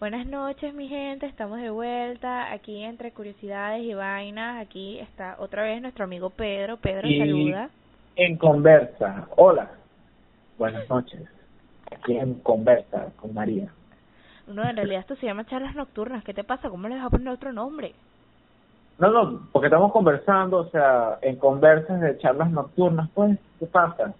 Buenas noches, mi gente. Estamos de vuelta aquí entre curiosidades y vainas. Aquí está otra vez nuestro amigo Pedro. Pedro, Y- saluda. En conversa. Hola. Buenas noches. Aquí en conversa con María. No, en realidad esto se llama charlas nocturnas. ¿Qué te pasa? ¿Cómo le vas a poner otro nombre? No, no, porque estamos conversando, o sea, en conversas de charlas nocturnas, pues, ¿qué pasa?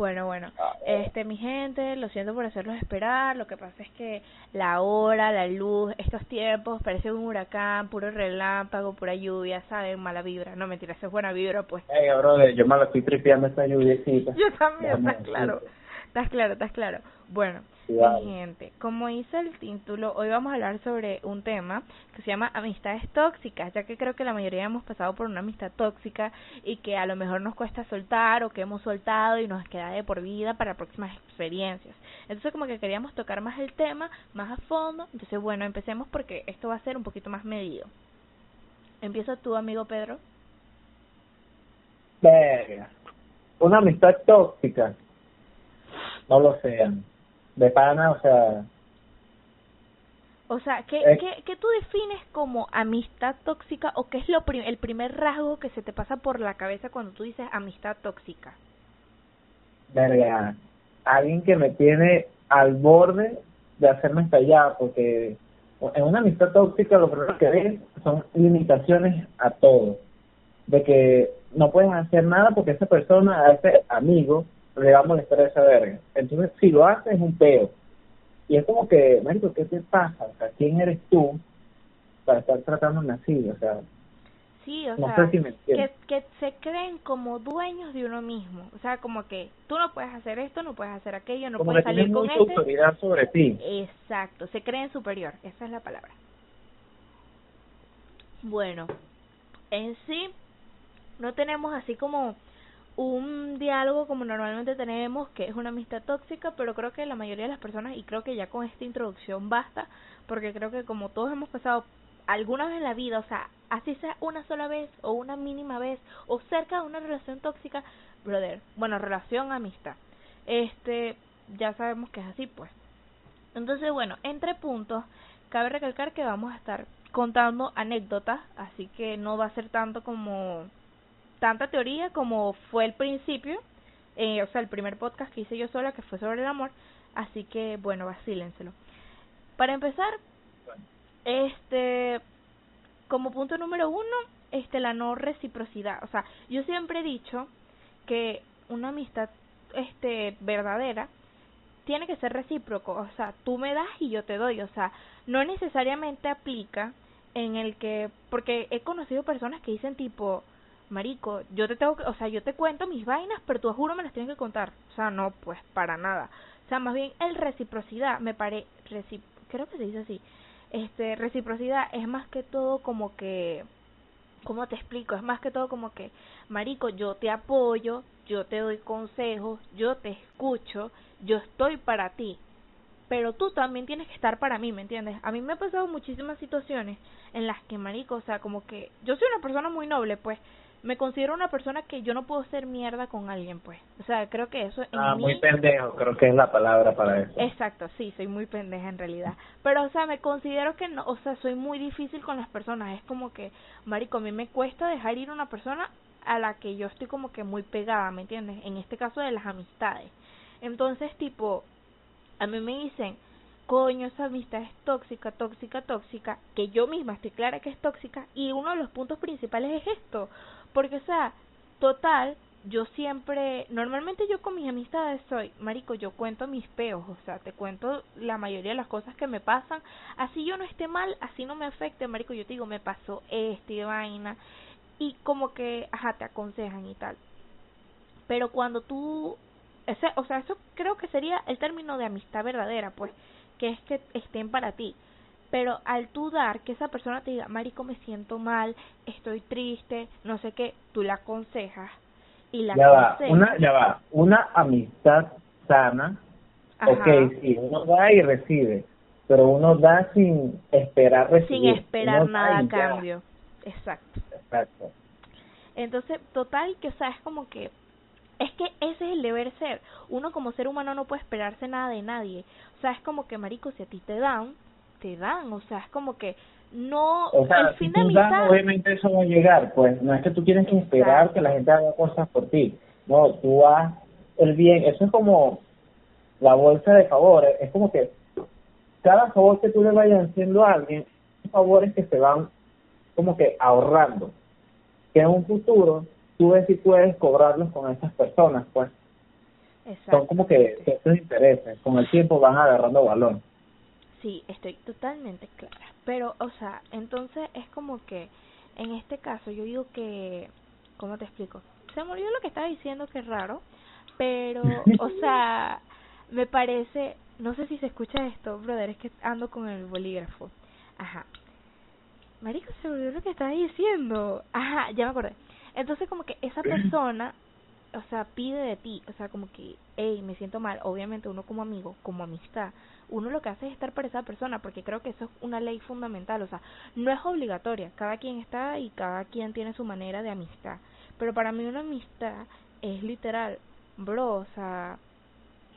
Bueno, bueno. Este, mi gente, lo siento por hacerlos esperar. Lo que pasa es que la hora, la luz, estos tiempos, parece un huracán, puro relámpago, pura lluvia, ¿saben? Mala vibra. No, mentira, eso es buena vibra, pues. Ey, brother, yo me lo estoy tripeando esta lluviecita. Yo también, estás claro. Estás claro, estás claro. Bueno, Mi gente, como hice el título, hoy vamos a hablar sobre un tema que se llama amistades tóxicas, ya que creo que la mayoría hemos pasado por una amistad tóxica y que a lo mejor nos cuesta soltar o que hemos soltado y nos queda de por vida para próximas experiencias. Entonces como que queríamos tocar más el tema, más a fondo. Entonces bueno, empecemos porque esto va a ser un poquito más medido. Empieza tú, amigo Pedro. Verga. Una amistad tóxica. No lo sean. De pana, o sea, O sea, ¿qué, Eh. qué, qué tú defines como amistad tóxica o qué es lo prim- el primer rasgo que se te pasa por la cabeza cuando tú dices amistad tóxica? verga. Alguien que me tiene al borde de hacerme estallar, porque en una amistad tóxica lo primero que ves son limitaciones a todo. De que no puedes hacer nada porque esa persona, a ese amigo, le va a molestar esa verga. Entonces, si lo haces, es un peo. Y es como que, marico, ¿qué te pasa? O sea, ¿quién eres tú para estar tratándome así? O sea, Sí, o no sea, sé si me que, que se creen como dueños de uno mismo. O sea, como que tú no puedes hacer esto, no puedes hacer aquello, no como puedes salir con mucha este. autoridad sobre ti. Exacto, se creen superior, esa es la palabra. Bueno, en sí no tenemos así como un diálogo como normalmente tenemos, que es una amistad tóxica, pero creo que la mayoría de las personas, y creo que ya con esta introducción basta, porque creo que como todos hemos pasado alguna vez en la vida, o sea, así sea una sola vez o una mínima vez, o cerca de una relación tóxica, brother, bueno, relación, amistad, este, ya sabemos que es así, pues. Entonces, bueno, entre puntos, cabe recalcar que vamos a estar contando anécdotas, así que no va a ser tanto como tanta teoría como fue el principio, eh, o sea, el primer podcast que hice yo sola, que fue sobre el amor, así que, bueno, vacílenselo. Para empezar, este, como punto número uno, este, la no reciprocidad, o sea, yo siempre he dicho que una amistad, este, verdadera, tiene que ser recíproco, o sea, tú me das y yo te doy, o sea, no necesariamente aplica en el que, porque he conocido personas que dicen tipo, marico, yo te tengo que, o sea, yo te cuento mis vainas, pero tú juro me las tienes que contar, o sea, no, pues, para nada, o sea, más bien el reciprocidad, me pare, recip, creo que se dice así, este, reciprocidad es más que todo como que, ¿cómo te explico? Es más que todo como que, marico, yo te apoyo, yo te doy consejos, yo te escucho, yo estoy para ti, pero tú también tienes que estar para mí, ¿me entiendes? A mí me ha pasado muchísimas situaciones en las que, marico, o sea, como que yo soy una persona muy noble, pues, me considero una persona que yo no puedo ser mierda con alguien, pues, o sea, creo que eso en Ah, mí... muy pendejo, creo que es la palabra para eso. Exacto, sí, soy muy pendeja en realidad. Pero, o sea, me considero que no, o sea, soy muy difícil con las personas. Es como que, marico, a mí me cuesta dejar ir a una persona a la que yo estoy como que muy pegada, ¿me entiendes? En este caso de las amistades. Entonces, tipo, a mí me dicen, coño, esa amistad es tóxica, tóxica, tóxica, que yo misma estoy clara que es tóxica, y uno de los puntos principales es esto, porque, o sea, total, yo siempre, normalmente yo con mis amistades soy, marico, yo cuento mis peos, o sea, te cuento la mayoría de las cosas que me pasan, así yo no esté mal, así no me afecte, marico, yo te digo, me pasó este vaina, y como que, ajá, te aconsejan y tal. Pero cuando tú, ese, o sea, eso creo que sería el término de amistad verdadera, pues, que es que estén para ti. Pero al tú dar que esa persona te diga, marico, me siento mal, estoy triste, no sé qué, tú la aconsejas y la ya va, aconsejas. una, ya va, una amistad sana, Ajá. ok, sí, uno da y recibe, pero uno da sin esperar recibir. sin esperar Uno nada a cambio. Exacto. Exacto. Entonces, total, que o sea, es como que es que ese es el deber ser. Uno como ser humano no puede esperarse nada de nadie. O sea, es como que, marico, si a ti te dan, te dan, o sea, es como que no, o sea, el fin si de tú amistad, das, obviamente eso va a llegar, pues no es que tú tienes que esperar que la gente haga cosas por ti, no, tú haz el bien, eso es como la bolsa de favores, es como que cada favor que tú le vayas haciendo a alguien, son favores que se van como que ahorrando, que en un futuro tú ves si puedes cobrarlos con esas personas, pues. Son como que ciertos intereses, con el tiempo van agarrando valor. Sí, estoy totalmente clara. Pero, o sea, entonces es como que en este caso yo digo que, ¿cómo te explico? Se me olvidó lo que estaba diciendo, que es raro, pero, o sea, me parece, no sé si se escucha esto, brother, es que ando con el bolígrafo. Ajá. Marico, se me olvidó lo que estaba diciendo. Ajá, ya me acordé. Entonces como que esa persona, o sea, pide de ti, o sea, como que, hey, me siento mal. Obviamente uno como amigo, como amistad, uno lo que hace es estar para esa persona, porque creo que eso es una ley fundamental, o sea, no es obligatoria, cada quien está y cada quien tiene su manera de amistad, pero para mí una amistad es literal, bro, o sea,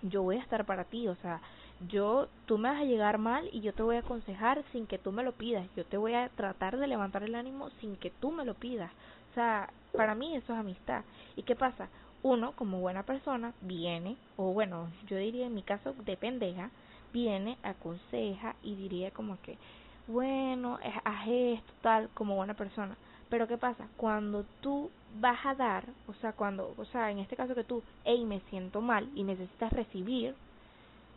yo voy a estar para ti, o sea, yo, tú me vas a llegar mal y yo te voy a aconsejar sin que tú me lo pidas, yo te voy a tratar de levantar el ánimo sin que tú me lo pidas, o sea, para mí eso es amistad. ¿Y qué pasa? Uno, como buena persona, viene, o bueno, yo diría en mi caso de pendeja, viene, aconseja y diría como que, bueno, eh, haz esto, tal, como buena persona. Pero ¿qué pasa? Cuando tú vas a dar, o sea, cuando, o sea, en este caso que tú, hey, me siento mal y necesitas recibir,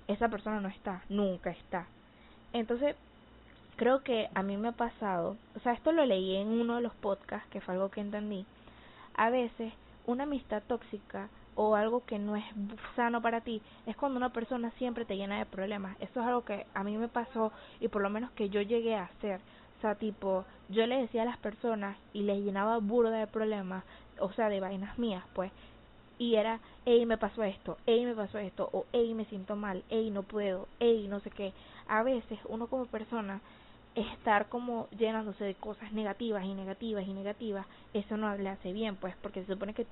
esa persona no está, nunca está. Entonces, creo que a mí me ha pasado, o sea, esto lo leí en uno de los podcasts, que fue algo que entendí. A veces, una amistad tóxica o algo que no es sano para ti es cuando una persona siempre te llena de problemas. Eso es algo que a mí me pasó y por lo menos que yo llegué a hacer. O sea, tipo, yo le decía a las personas y les llenaba burda de problemas, o sea, de vainas mías, pues. Y era, hey, me pasó esto, hey, me pasó esto, o hey, me siento mal, hey, no puedo, hey, no sé qué. A veces uno como persona estar como llenándose de cosas negativas y negativas y negativas, eso no le hace bien, pues, porque se supone que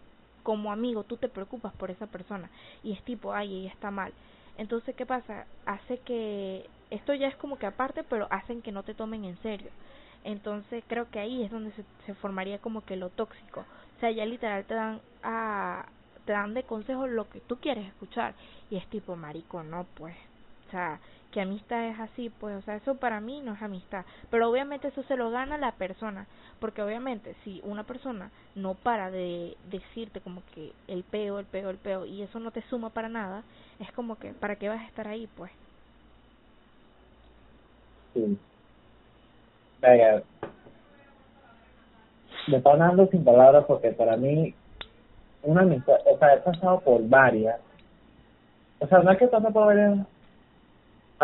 como amigo tú te preocupas por esa persona y es tipo, ay, ella está mal. Entonces, ¿qué pasa? Hace que esto ya es como que aparte, pero hacen que no te tomen en serio. Entonces, creo que ahí es donde se, se formaría como que lo tóxico. O sea, ya literal te dan a te dan de consejo lo que tú quieres escuchar y es tipo, marico, no, pues. O sea, que amistad es así, pues, o sea, eso para mí no es amistad, pero obviamente eso se lo gana la persona, porque obviamente si una persona no para de decirte como que el peo, el peo, el peo, y eso no te suma para nada, es como que, ¿para qué vas a estar ahí, pues? Sí. Venga, me están dando sin palabras porque para mí una amistad, o sea, he pasado por varias, o sea, no es que pase por varias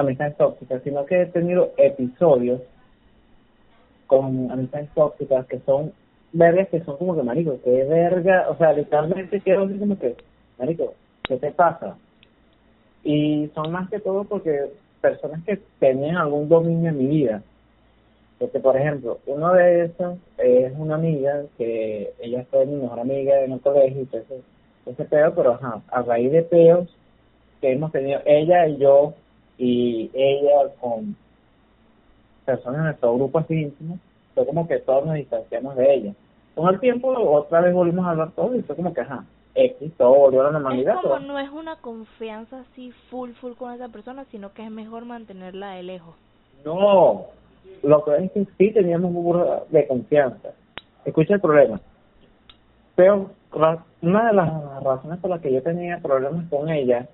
amistades tóxicas, sino que he tenido episodios con amistades tóxicas que son vergas que son como que marico, que verga, o sea, literalmente quiero decir como que, marico, ¿qué te pasa? Y son más que todo porque personas que tenían algún dominio en mi vida. Porque, por ejemplo, uno de esos es una amiga que ella fue mi mejor amiga en el colegio y todo ese, ese peo, pero ajá, a raíz de peos que hemos tenido ella y yo y ella con personas de nuestro grupo así íntimo, fue como que todos nos distanciamos de ella. Con el tiempo, otra vez volvimos a hablar todos y fue como que, ajá, X, todo volvió a la normalidad. Es como no es una confianza así full, full con esa persona, sino que es mejor mantenerla de lejos. No, lo que es que sí teníamos un burro de confianza. Escucha el problema. Pero una de las razones por las que yo tenía problemas con ella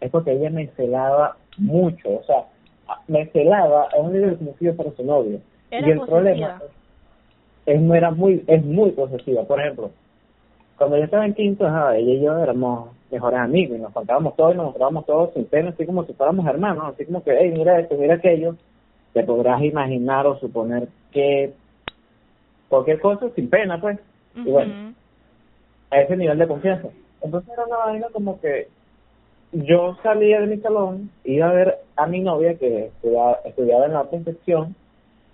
es porque ella me celaba mucho, o sea, me celaba a un nivel yo fuera su novio. Era y el posesiva. problema es no era muy es muy posesiva. Por ejemplo, cuando yo estaba en quinto, ajá, ella y yo éramos mejores amigos y nos contábamos todo y nos mostrábamos todos sin pena, así como si fuéramos hermanos, así como que, hey, mira esto, mira aquello, te podrás imaginar o suponer que cualquier cosa sin pena, pues, y bueno, a ese nivel de confianza. Entonces era una vaina como que yo salía de mi salón, iba a ver a mi novia que estudiaba, estudiaba en la otra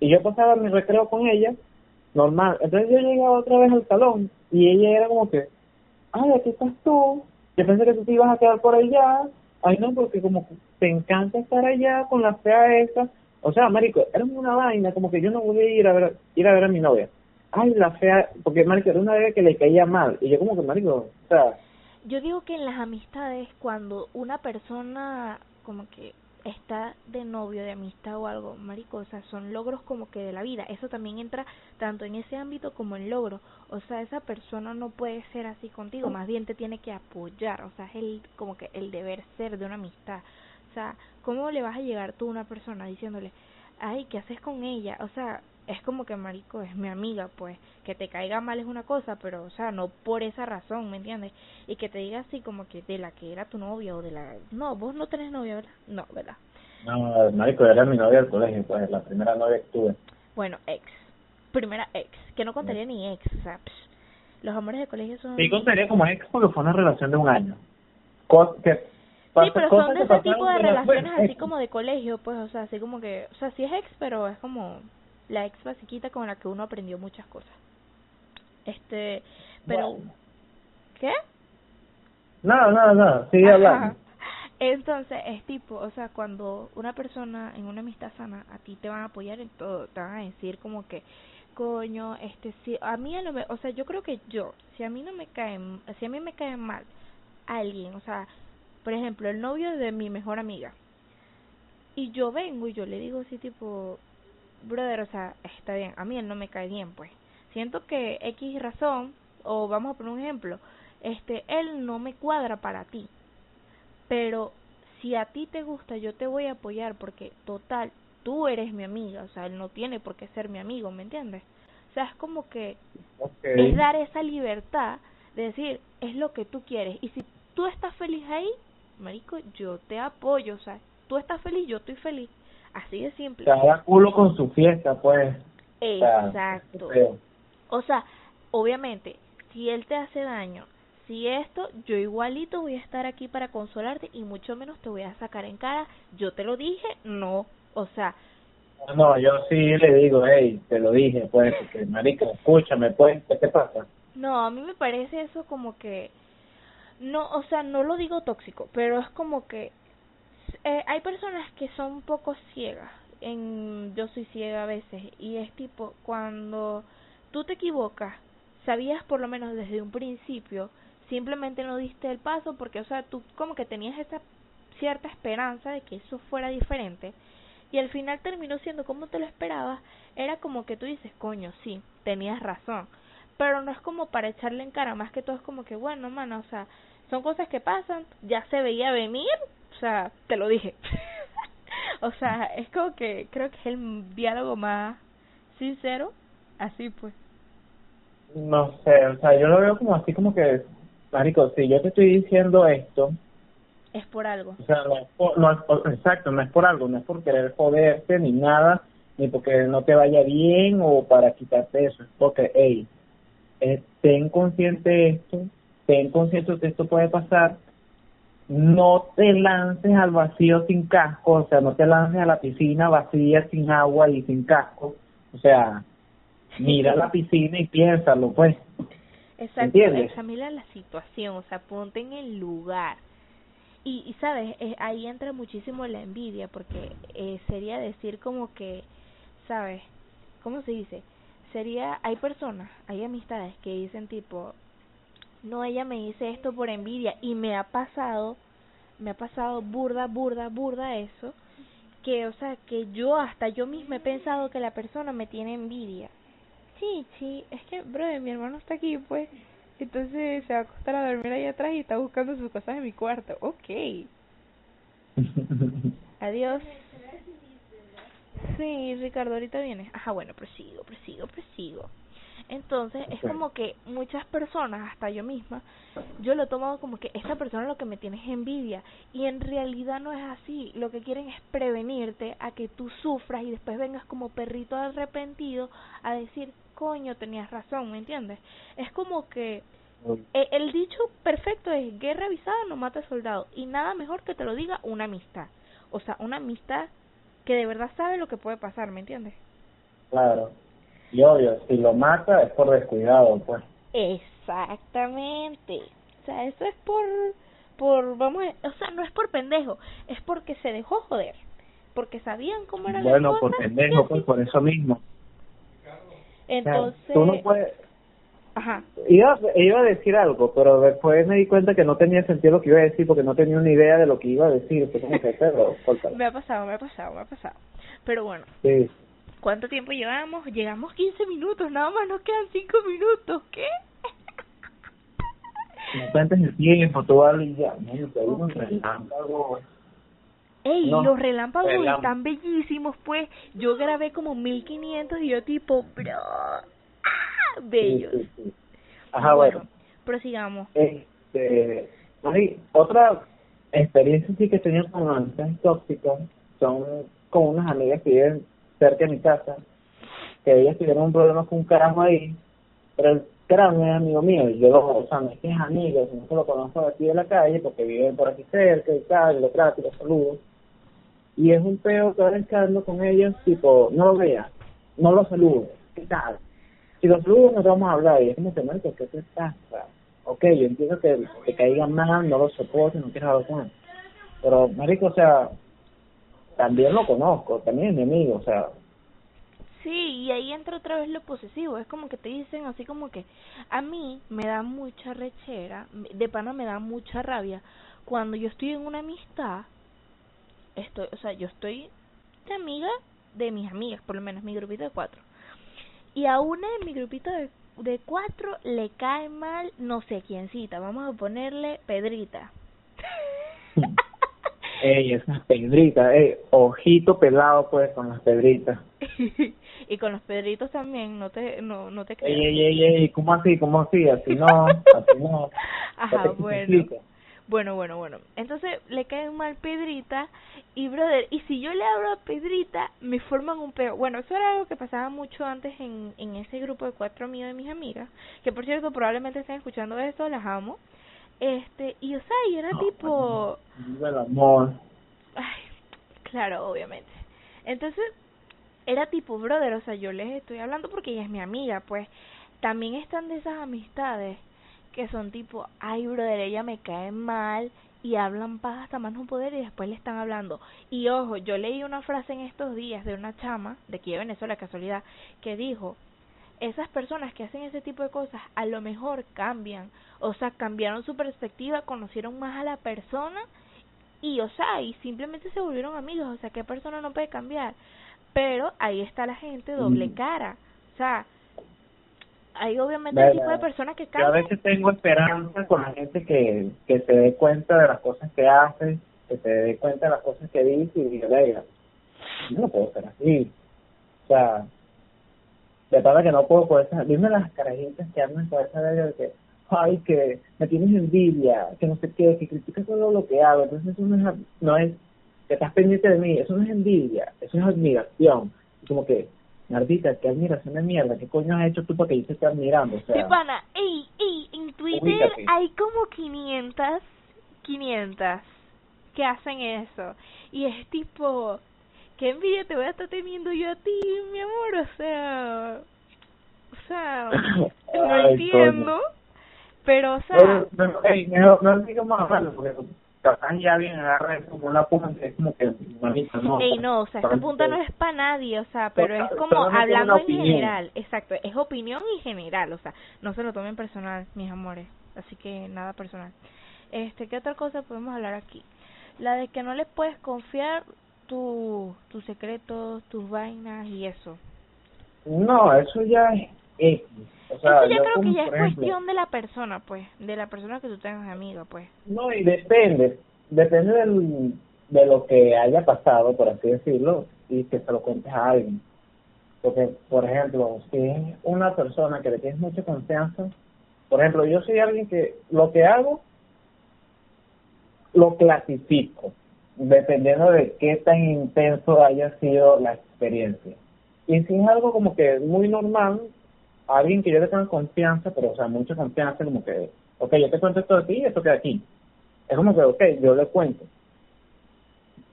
y yo pasaba mi recreo con ella, normal. Entonces yo llegaba otra vez al salón, y ella era como que, ay, aquí estás tú, yo pensé que tú te ibas a quedar por allá, ay no, porque como te encanta estar allá con la fea esa, O sea, marico, era una vaina, como que yo no voy a ir a ver, ir a ver a mi novia. Ay, la fea, porque marico, era una vez que le caía mal. Y yo como que, marico, o sea... Yo digo que en las amistades, cuando una persona como que está de novio, de amistad o algo, marico, o sea, son logros como que de la vida. Eso también entra tanto en ese ámbito como en logro. O sea, esa persona no puede ser así contigo, más bien te tiene que apoyar. O sea, es el, como que el deber ser de una amistad. O sea, ¿cómo le vas a llegar tú a una persona diciéndole, ay, ¿qué haces con ella? O sea, es como que marico es mi amiga, pues que te caiga mal es una cosa, pero o sea, no por esa razón, ¿me entiendes? Y que te diga así como que de la que era tu novia o de la no, vos no tenés novia, ¿verdad? No, ¿verdad? No, marico, era mi novia del colegio, pues la primera novia que tuve. Bueno, ex. Primera ex, que no contaría ni ex, o sea, los amores de colegio son Sí, contaría como ex porque fue una relación de un año. que Sí, pero son de ese tipo de relaciones así como de colegio, pues, o sea, así como que, o sea, sí es ex, pero es como la ex basiquita con la que uno aprendió muchas cosas. Este, pero... ¿Qué? Nada, nada, nada, sigue hablando. Entonces, es tipo, o sea, cuando una persona en una amistad sana, a ti te van a apoyar en todo, te van a decir como que, coño, este, si a mí a lo o sea, yo creo que yo, si a mí no me cae, si a mí me cae mal alguien, o sea, por ejemplo, el novio de mi mejor amiga, y yo vengo y yo le digo así tipo, brother, o sea, está bien, a mí él no me cae bien, pues. Siento que X razón, o vamos a poner un ejemplo, este, él no me cuadra para ti. Pero si a ti te gusta, yo te voy a apoyar porque total, tú eres mi amiga, o sea, él no tiene por qué ser mi amigo, ¿me entiendes? O sea, es como que es dar esa libertad de decir, es lo que tú quieres. Y si tú estás feliz ahí, marico, yo te apoyo, o sea, tú estás feliz, yo estoy feliz. Así de simple. Cada culo con su fiesta, pues. Exacto. O sea, obviamente, si él te hace daño, si esto, yo igualito voy a estar aquí para consolarte y mucho menos te voy a sacar en cara. Yo te lo dije, no. O sea. No, yo sí le digo, hey, te lo dije, pues, marica, escúchame, pues, ¿qué te pasa? No, a mí me parece eso como que. No, o sea, no lo digo tóxico, pero es como que eh, hay personas que son un poco ciegas. En, yo soy ciega a veces y es tipo cuando tú te equivocas, sabías por lo menos desde un principio, simplemente no diste el paso porque, o sea, tú como que tenías esa cierta esperanza de que eso fuera diferente y al final terminó siendo como te lo esperabas, era como que tú dices, coño, sí, tenías razón, pero no es como para echarle en cara, más que todo es como que, bueno, mano, o sea, son cosas que pasan, ya se veía venir, o sea, te lo dije. o sea, es como que creo que es el diálogo más sincero, así pues. No sé, o sea, yo lo veo como así como que, marico, si yo te estoy diciendo esto... Es por algo. O sea, no es por, no exacto, no es por algo, no es por querer joderte ni nada, ni porque no te vaya bien o para quitarte eso, es porque, hey, eh, ten consciente esto, ten consciente que esto puede pasar, no te lances al vacío sin casco, o sea, no te lances a la piscina vacía sin agua y sin casco, o sea, mira la piscina y piénsalo, pues. Exacto, examina la situación, o sea, ponte en el lugar. Y, y sabes, eh, ahí entra muchísimo la envidia, porque eh, sería decir como que, sabes, ¿cómo se dice? Sería, hay personas, hay amistades que dicen tipo, no, ella me dice esto por envidia y me ha pasado, me ha pasado burda, burda, burda eso, que, o sea, que yo hasta yo misma he pensado que la persona me tiene envidia. Sí, sí, es que, bro, mi hermano está aquí, pues, entonces se va a acostar a dormir ahí atrás y está buscando sus cosas en mi cuarto. Ok. Adiós. Sí, Ricardo, ahorita viene. Ajá, bueno, prosigo, prosigo, prosigo. Entonces es como que muchas personas, hasta yo misma, yo lo he tomado como que esta persona lo que me tiene es envidia y en realidad no es así. Lo que quieren es prevenirte a que tú sufras y después vengas como perrito arrepentido a decir, coño, tenías razón, ¿me entiendes? Es como que eh, el dicho perfecto es guerra avisada no mata soldado y nada mejor que te lo diga una amistad. O sea, una amistad que de verdad sabe lo que puede pasar, ¿me entiendes? Claro. Y obvio, si lo mata es por descuidado, pues. Exactamente. O sea, eso es por, por, vamos, o sea, no es por pendejo, es porque se dejó joder. porque sabían cómo era bueno, la por pendejo, pues por eso mismo. Entonces, tú no puedes... Ajá. Iba, iba a decir algo, pero después me di cuenta que no tenía sentido lo que iba a decir porque no tenía una idea de lo que iba a decir. Fue como que, pero, me ha pasado, me ha pasado, me ha pasado. Pero bueno. Sí. ¿Cuánto tiempo llevamos? Llegamos 15 minutos, nada más nos quedan 5 minutos. ¿Qué? No cuentes el tiempo, tú y ya. No, relámpago. Ey, los relámpagos están bellísimos, pues. Yo grabé como 1500 y yo tipo, bro, ah, bellos. Ajá, bueno. Prosigamos. Este, hay otra experiencia sí que he tenido con amistades tóxicas son con unas amigas que viven cerca de mi casa, que ellas tuvieron un problema con un carajo ahí, pero el carajo es amigo mío, y yo, o sea, no es que es amigo, sino lo conozco de aquí de la calle, porque viven por aquí cerca y tal, y lo trato y lo saludo. Y es un peo que ahora quedando con ellos, tipo, no lo veas, no lo saludo, ¿qué tal? Si lo saludo no te vamos a hablar, y es como que, marico, ¿qué te pasa? Ok, yo entiendo que te caigan mal, no lo soporto, no quieres hablar con él. Pero, marico, o sea, también lo conozco, también es mi amigo, o sea. Sí, y ahí entra otra vez lo posesivo, es como que te dicen así como que a mí me da mucha rechera, de pana me da mucha rabia cuando yo estoy en una amistad, estoy, o sea, yo estoy de amiga de mis amigas, por lo menos mi grupito de cuatro. Y a una de mi grupito de, de cuatro le cae mal no sé quiéncita, vamos a ponerle Pedrita. Ey, esas pedritas, ey, ojito pelado pues con las pedritas. y con los pedritos también, no te, no, no te creas. Ey, ey, ey, ey, ¿cómo así? ¿Cómo así? Así no, así no. Ajá, bueno. Bueno, bueno, bueno. Entonces le cae mal Pedrita y, brother, y si yo le hablo a Pedrita, me forman un peo. Bueno, eso era algo que pasaba mucho antes en, en ese grupo de cuatro amigos de mis amigas, que por cierto probablemente estén escuchando esto, las amo. Este, y o sea, y era tipo... El amor. Ay, claro, obviamente. Entonces, era tipo, brother, o sea, yo les estoy hablando porque ella es mi amiga, pues. También están de esas amistades que son tipo, ay, brother, ella me cae mal y hablan paz hasta más no poder y después le están hablando. Y ojo, yo leí una frase en estos días de una chama de aquí de Venezuela, casualidad, que dijo, esas personas que hacen ese tipo de cosas a lo mejor cambian, o sea, cambiaron su perspectiva, conocieron más a la persona y, o sea, y simplemente se volvieron amigos, o sea, ¿qué persona no puede cambiar? Pero ahí está la gente doble cara, o sea, hay obviamente el tipo de personas que cambian. Yo a veces tengo esperanza con la gente que, que se dé cuenta de las cosas que hace, que se dé cuenta de las cosas que dice y diga, no puedo ser así. O sea, de verdad que no puedo poder dime las carajitas que andan con esa de que ay que me tienes envidia que no sé qué que criticas todo lo que hago entonces eso no es no es que estás pendiente de mí eso no es envidia eso es admiración como que Nardita, qué admiración de mierda, ¿qué coño has hecho tú para que yo te esté admirando? O sea, pana, ey, ey, en Twitter hay como 500, 500 que hacen eso. Y es tipo, qué envidia te voy a estar teniendo yo a ti, mi amor, o sea, o sea, no entiendo, pero o sea, pero, no, no digo más malo porque capaz ya bien agarra como una punta es como que no Ey, no o sea esta punta no es para nadie o sea pero es como hablando en general exacto es opinión y general o sea no se lo tomen personal mis amores así que nada personal. Este qué otra cosa podemos hablar aquí la de que no les puedes confiar tu, tus secretos, tus vainas y eso? No, eso ya es O sea, eso yo, creo que ya es cuestión de la persona, pues, de la persona que tú tengas amiga, pues. No, y depende, depende del, de lo que haya pasado, por así decirlo, y que se lo cuentes a alguien. Porque, por ejemplo, si es una persona que le tienes mucha confianza, por ejemplo, yo soy alguien que lo que hago, lo clasifico dependiendo de qué tan intenso haya sido la experiencia. Y si es algo como que muy normal, alguien que yo le tenga confianza, pero o sea, mucha confianza, como que, ok, yo te cuento esto de ti y esto queda aquí. Es como que, ok, yo le cuento.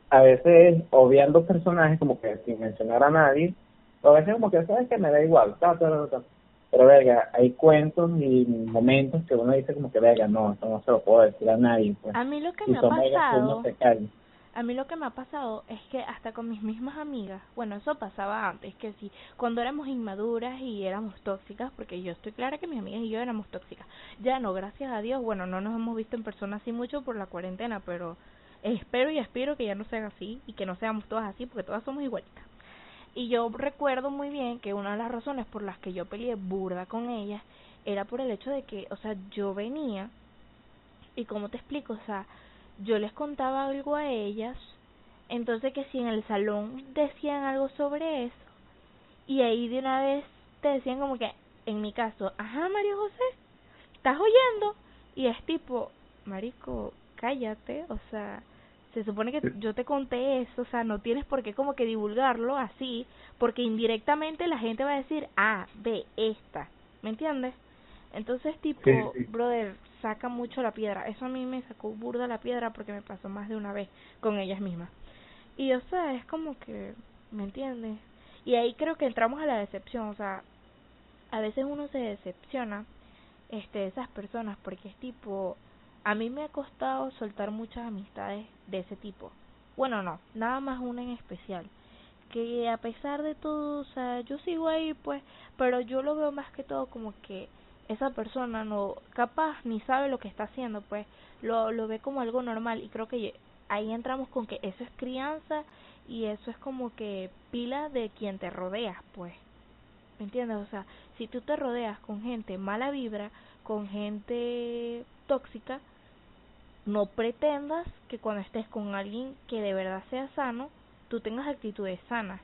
A veces, obviando personajes, como que sin mencionar a nadie, o a veces como que, ¿sabes que Me da igual, Pero, verga, hay cuentos y momentos que uno dice como que, verga, no, esto no se lo puedo decir a nadie. Pues. A mí lo que me ha pasado a mí lo que me ha pasado es que hasta con mis mismas amigas, bueno, eso pasaba antes, que sí, cuando éramos inmaduras y éramos tóxicas, porque yo estoy clara que mis amigas y yo éramos tóxicas. Ya no, gracias a Dios, bueno, no nos hemos visto en persona así mucho por la cuarentena, pero espero y aspiro que ya no sea así y que no seamos todas así, porque todas somos igualitas. Y yo recuerdo muy bien que una de las razones por las que yo peleé burda con ellas era por el hecho de que, o sea, yo venía y como te explico, o sea, yo les contaba algo a ellas, entonces que si en el salón decían algo sobre eso, y ahí de una vez te decían como que, en mi caso, ajá María José, ¿estás oyendo? Y es tipo, Marico, cállate, o sea, se supone que yo te conté eso, o sea, no tienes por qué como que divulgarlo así, porque indirectamente la gente va a decir, ah, ve esta, ¿me entiendes? Entonces, tipo, brother, saca mucho la piedra. Eso a mí me sacó burda la piedra porque me pasó más de una vez con ellas mismas. Y, o sea, es como que, ¿me entiendes? Y ahí creo que entramos a la decepción, o sea, a veces uno se decepciona este de esas personas porque es tipo a mí me ha costado soltar muchas amistades de ese tipo. Bueno, no, nada más una en especial. Que a pesar de todo, o sea, yo sigo ahí, pues, pero yo lo veo más que todo como que esa persona no capaz ni sabe lo que está haciendo, pues lo, lo ve como algo normal y creo que ahí entramos con que eso es crianza y eso es como que pila de quien te rodeas, pues. ¿Me entiendes? O sea, si tú te rodeas con gente mala vibra, con gente tóxica, no pretendas que cuando estés con alguien que de verdad sea sano, tú tengas actitudes sanas.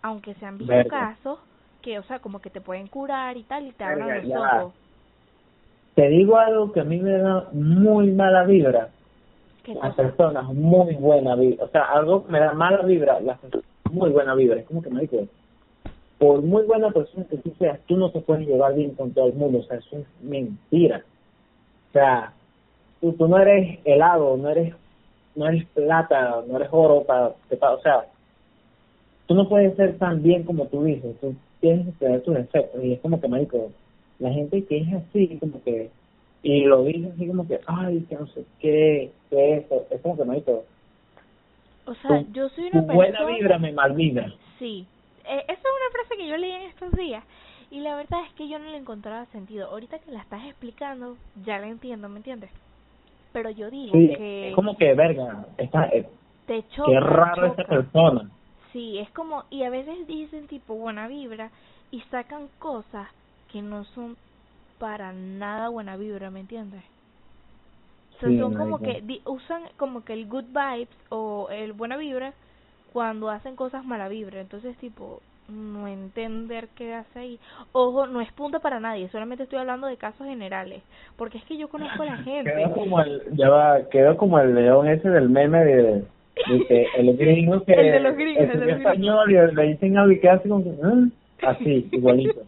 Aunque se han visto casos que, o sea, como que te pueden curar y tal, y te hablan los ojos. Te digo algo que a mí me da muy mala vibra. Las personas muy buena vibra. O sea, algo me da mala vibra, las personas muy buena vibra. Es como que me dice, por muy buena persona que tú seas, tú no te puedes llevar bien con todo el mundo. O sea, eso es mentira. O sea, tú, tú no eres helado, no eres no eres plata, no eres oro para, o sea, tú no puedes ser tan bien como tú dices, tú tienes que tener tus defectos y es como que marico, la gente que es así como que y lo dice así como que ay que no sé qué, qué eso, es como que marico. O sea, yo soy una persona... buena vibra me malvibra. Sí, eh, esa es una frase que yo leí en estos días y la verdad es que yo no le encontraba sentido. Ahorita que la estás explicando, ya la entiendo, ¿me entiendes? pero yo digo que... Es como que, verga, está, eh, te qué raro esa persona. Sí, es como, y a veces dicen tipo buena vibra y sacan cosas que no son para nada buena vibra, ¿me entiendes? son como que usan como que el good vibes o el buena vibra cuando hacen cosas mala vibra, entonces tipo no entender qué hace ahí. Ojo, no es punto para nadie, solamente estoy hablando de casos generales, porque es que yo conozco a la gente. Quedó como el, ya va, quedó como el león ese del meme de, de el gringo que el de los gringos, el español y le dicen algo y que hace como ¿Ah? así, igualito.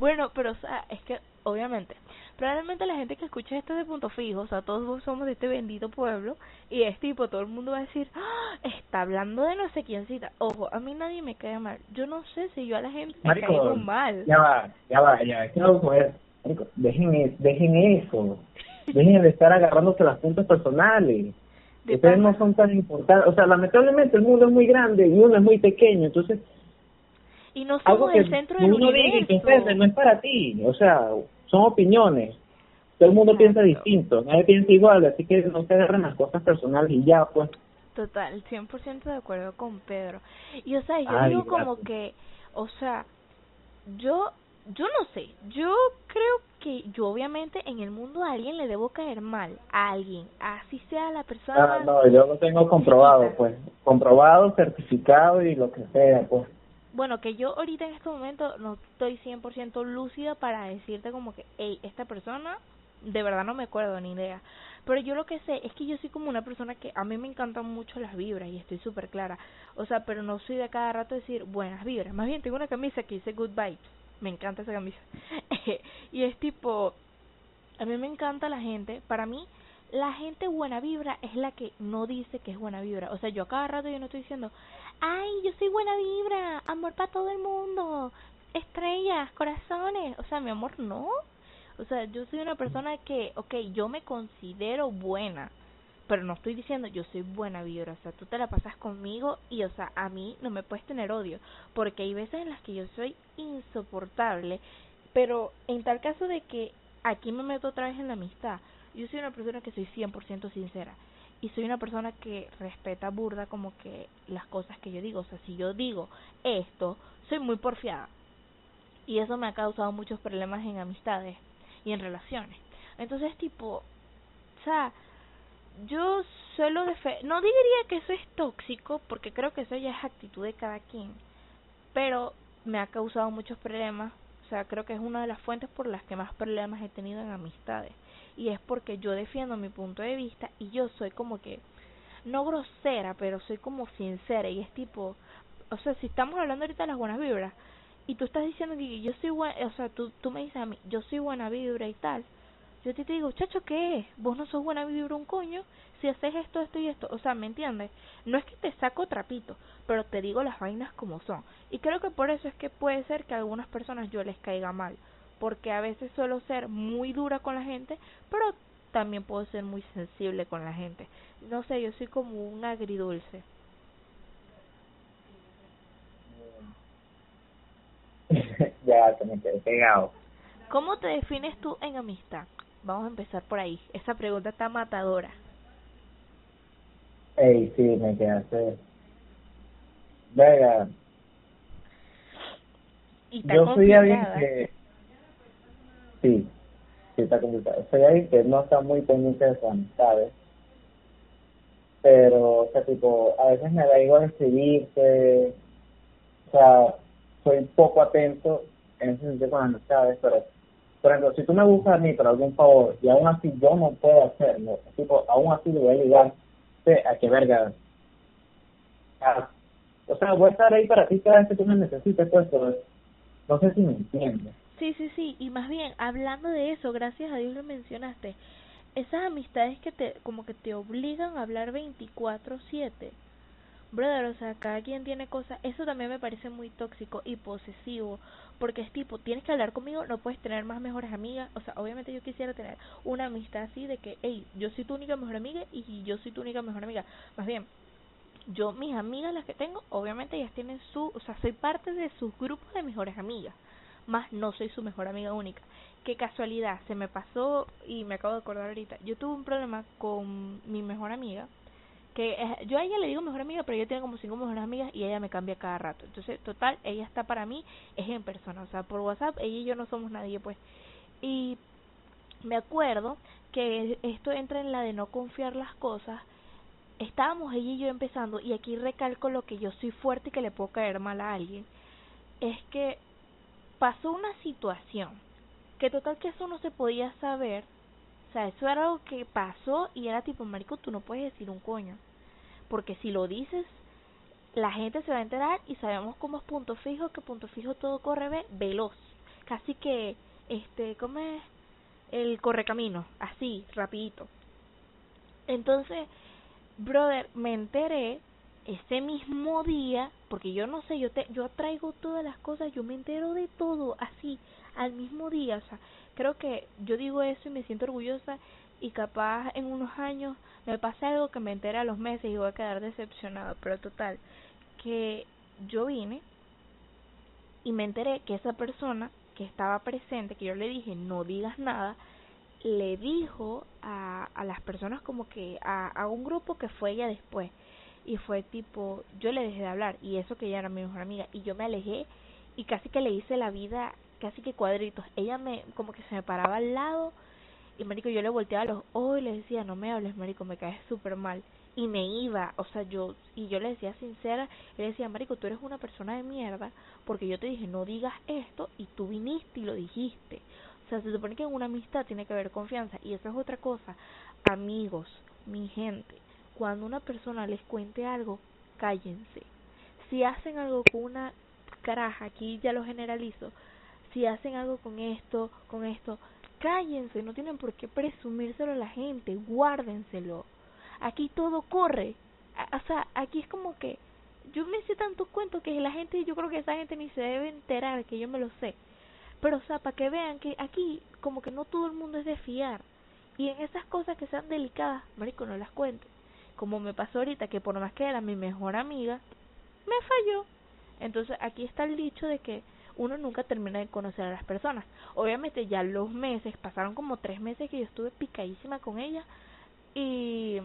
Bueno, pero o sea, es que obviamente probablemente la gente que escucha esto de punto fijo, o sea, todos somos de este bendito pueblo, y es tipo, todo el mundo va a decir, ¡Ah! está hablando de no sé quiéncita. Ojo, a mí nadie me cae mal. Yo no sé si yo a la gente me caigo mal. Ya va, ya va, ya, es que no poder. Dejen, e, dejen eso. dejen de estar agarrándose las puntos personales. Ustedes no son tan importantes. O sea, lamentablemente el mundo es muy grande y uno es muy pequeño, entonces y no somos el centro del universo. no es para ti, o sea, son opiniones. Todo el mundo piensa distinto, nadie piensa igual, así que no se agarren las cosas personales y ya, pues. Total, 100% de acuerdo con Pedro. Y o sea, yo digo como que, o sea, yo yo no sé, yo creo que yo obviamente en el mundo a alguien le debo caer mal, a alguien, así sea la persona. Ah, no, yo lo tengo comprobado, pues, comprobado, certificado y lo que sea, pues bueno, que yo ahorita en este momento no estoy 100% lúcida para decirte como que, hey, esta persona, de verdad no me acuerdo ni idea. Pero yo lo que sé es que yo soy como una persona que a mí me encantan mucho las vibras y estoy súper clara. O sea, pero no soy de cada rato decir buenas vibras. Más bien tengo una camisa que dice good. Me encanta esa camisa. y es tipo, a mí me encanta la gente. Para mí, la gente buena vibra es la que no dice que es buena vibra. O sea, yo a cada rato yo no estoy diciendo, ay, yo soy buena vibra, amor para todo el mundo, estrellas, corazones. O sea, mi amor, no. O sea, yo soy una persona que, ok, yo me considero buena, pero no estoy diciendo yo soy buena vibra, o sea, tú te la pasas conmigo y, o sea, a mí no me puedes tener odio, porque hay veces en las que yo soy insoportable, pero en tal caso de que aquí me meto otra vez en la amistad, yo soy una persona que soy 100% sincera y soy una persona que respeta burda como que las cosas que yo digo, o sea, si yo digo esto, soy muy porfiada. Y eso me ha causado muchos problemas en amistades y en relaciones. Entonces, tipo, o sea, yo suelo no diría que eso es tóxico, porque creo que eso ya es actitud de cada quien, pero me ha causado muchos problemas, o sea, creo que es una de las fuentes por las que más problemas he tenido en amistades, y es porque yo defiendo mi punto de vista y yo soy como que, no grosera, pero soy como sincera, y es tipo, o sea, si estamos hablando ahorita de las buenas vibras, y tú estás diciendo que yo soy buena, o sea, tú, tú me dices a mí, yo soy buena vibra y tal, yo te digo, chacho, ¿qué es? Vos no sos buena vibra un coño si haces esto, esto y esto. O sea, ¿me entiendes? No es que te saco trapito, pero te digo las vainas como son. Y creo que por eso es que puede ser que a algunas personas yo les caiga mal. Porque a veces suelo ser muy dura con la gente, pero también puedo ser muy sensible con la gente. No sé, yo soy como un agridulce. ya, te me quedé pegado. ¿Cómo te defines tú en amistad? Vamos a empezar por ahí. Esa pregunta está matadora. Ey, sí, me quedaste. Venga. Yo soy alguien que. Sí, sí, está complicado. Soy alguien que no está muy pendiente de sus amistades. Pero, o sea, tipo, a veces me da igual escribirte. O sea, soy poco atento en ese sentido con las amistades, pero por ejemplo, si tú me buscas a mí para algún favor y aún así yo no puedo hacerlo, tipo, aún así le voy a ligar a que verga. o sea, voy a estar ahí para ti cada vez que tú me necesites, pues, pero no sé si me entiendes. Sí, sí, sí, y más bien, hablando de eso, gracias a Dios lo mencionaste, esas amistades que te, como que te obligan a hablar 24-7 brother, o sea, cada quien tiene cosas, eso también me parece muy tóxico y posesivo, porque es tipo, tienes que hablar conmigo, no puedes tener más mejores amigas, o sea, obviamente yo quisiera tener una amistad así de que, hey, yo soy tu única mejor amiga y yo soy tu única mejor amiga, más bien, yo, mis amigas las que tengo, obviamente ellas tienen su, o sea, soy parte de sus grupos de mejores amigas, más no soy su mejor amiga única. Qué casualidad, se me pasó y me acabo de acordar ahorita, yo tuve un problema con mi mejor amiga, que yo a ella le digo mejor amiga, pero ella tiene como cinco mejores amigas y ella me cambia cada rato. Entonces, total, ella está para mí, es en persona, o sea, por WhatsApp, ella y yo no somos nadie, pues. Y me acuerdo que esto entra en la de no confiar las cosas. Estábamos ella y yo empezando, y aquí recalco lo que yo soy fuerte y que le puedo caer mal a alguien. Es que pasó una situación que total que eso no se podía saber o sea, eso era algo que pasó y era tipo, marico, tú no puedes decir un coño. Porque si lo dices, la gente se va a enterar y sabemos cómo es punto fijo, que punto fijo todo corre veloz. Casi que, este, ¿cómo es? El correcamino, así, rapidito. Entonces, brother, me enteré ese mismo día, porque yo no sé, yo te, yo traigo todas las cosas, yo me entero de todo así, al mismo día, o sea, creo que yo digo eso y me siento orgullosa y capaz en unos años me pasa algo que me entere a los meses y voy a quedar decepcionada, pero total, que yo vine y me enteré que esa persona que estaba presente, que yo le dije no digas nada, le dijo a, a las personas como que a, a un grupo que fue ella después y fue tipo, yo le dejé de hablar y eso que ella era mi mejor amiga y yo me alejé y casi que le hice la vida casi que cuadritos. Ella me, como que se me paraba al lado y marico yo le volteaba los ojos y le decía, no me hables marico, me caes súper mal. Y me iba, o sea, yo, y yo le decía sincera, le decía, marico, tú eres una persona de mierda porque yo te dije, no digas esto y tú viniste y lo dijiste. O sea, se supone que en una amistad tiene que haber confianza y eso es otra cosa. Amigos, mi gente, cuando una persona les cuente algo, cállense. Si hacen algo con una caraja, aquí ya lo generalizo, si hacen algo con esto, con esto, cállense, no tienen por qué presumírselo a la gente, guárdenselo. Aquí todo corre. O sea, aquí es como que yo me sé tantos cuentos que la gente, yo creo que esa gente ni se debe enterar que yo me lo sé. Pero, o sea, para que vean que aquí como que no todo el mundo es de fiar. Y en esas cosas que sean delicadas, marico, no las cuento. Como me pasó ahorita, que por más que era mi mejor amiga, me falló. Entonces aquí está el dicho de que uno nunca termina de conocer a las personas. Obviamente ya los meses, pasaron como tres meses que yo estuve picadísima con ella y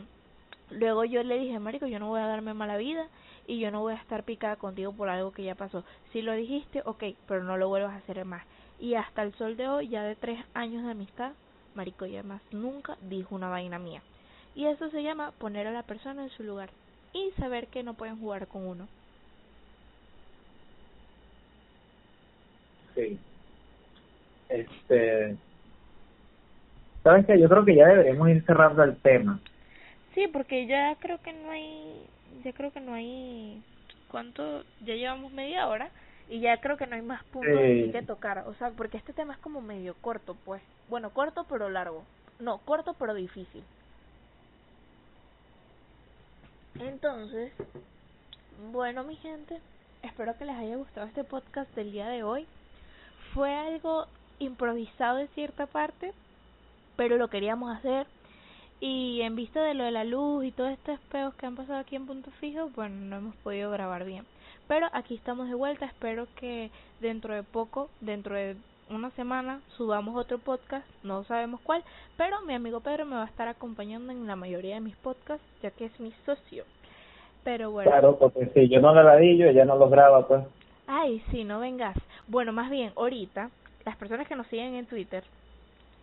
luego yo le dije, Marico, yo no voy a darme mala vida y yo no voy a estar picada contigo por algo que ya pasó. Si lo dijiste, ok, pero no lo vuelvas a hacer más. Y hasta el sol de hoy, ya de tres años de amistad, Marico ya más nunca dijo una vaina mía. Y eso se llama poner a la persona en su lugar y saber que no pueden jugar con uno. Sí. Este. ¿Sabes qué? Yo creo que ya deberíamos ir cerrando el tema. Sí, porque ya creo que no hay. Ya creo que no hay. ¿Cuánto? Ya llevamos media hora y ya creo que no hay más puntos que tocar. O sea, porque este tema es como medio corto, pues. Bueno, corto pero largo. No, corto pero difícil. Entonces, bueno, mi gente, espero que les haya gustado este podcast del día de hoy. Fue algo improvisado en cierta parte, pero lo queríamos hacer. Y en vista de lo de la luz y todos estos peos que han pasado aquí en Punto Fijo, bueno, no hemos podido grabar bien. Pero aquí estamos de vuelta, espero que dentro de poco, dentro de una semana, subamos otro podcast, no sabemos cuál, pero mi amigo Pedro me va a estar acompañando en la mayoría de mis podcasts, ya que es mi socio. Pero bueno. Claro, porque si yo no la di, yo ella no los graba, pues. Ay, sí, no vengas. Bueno, más bien, ahorita, las personas que nos siguen en Twitter,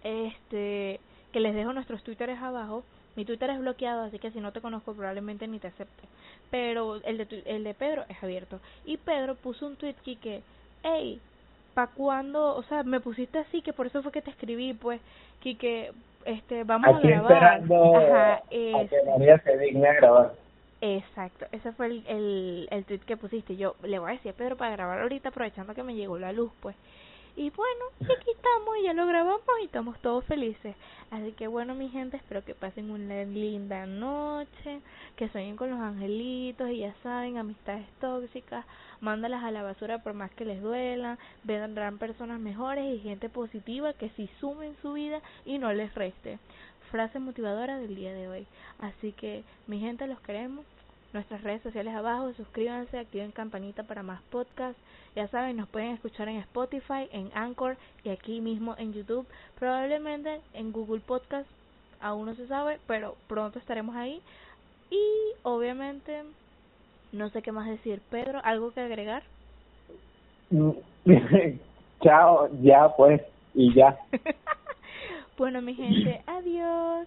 este, que les dejo nuestros twitters abajo, mi Twitter es bloqueado, así que si no te conozco probablemente ni te acepte. Pero el de, el de Pedro es abierto. Y Pedro puso un tweet que, hey, ¿pa' cuándo? O sea, me pusiste así, que por eso fue que te escribí, pues, que, este, vamos a grabar. Esperando Ajá, a que María se digne a grabar. Exacto, ese fue el, el, el tweet que pusiste. Yo le voy a decir a Pedro para grabar ahorita, aprovechando que me llegó la luz, pues. Y bueno, aquí estamos, ya lo grabamos y estamos todos felices. Así que bueno, mi gente, espero que pasen una linda noche, que sueñen con los angelitos y ya saben, amistades tóxicas, mándalas a la basura por más que les duela, vendrán personas mejores y gente positiva que si sumen su vida y no les reste. Frase motivadora del día de hoy. Así que, mi gente, los queremos nuestras redes sociales abajo, suscríbanse, activen campanita para más podcasts. Ya saben, nos pueden escuchar en Spotify, en Anchor y aquí mismo en YouTube. Probablemente en Google Podcast, aún no se sabe, pero pronto estaremos ahí. Y obviamente, no sé qué más decir. Pedro, ¿algo que agregar? Chao, ya pues, y ya. bueno, mi gente, adiós.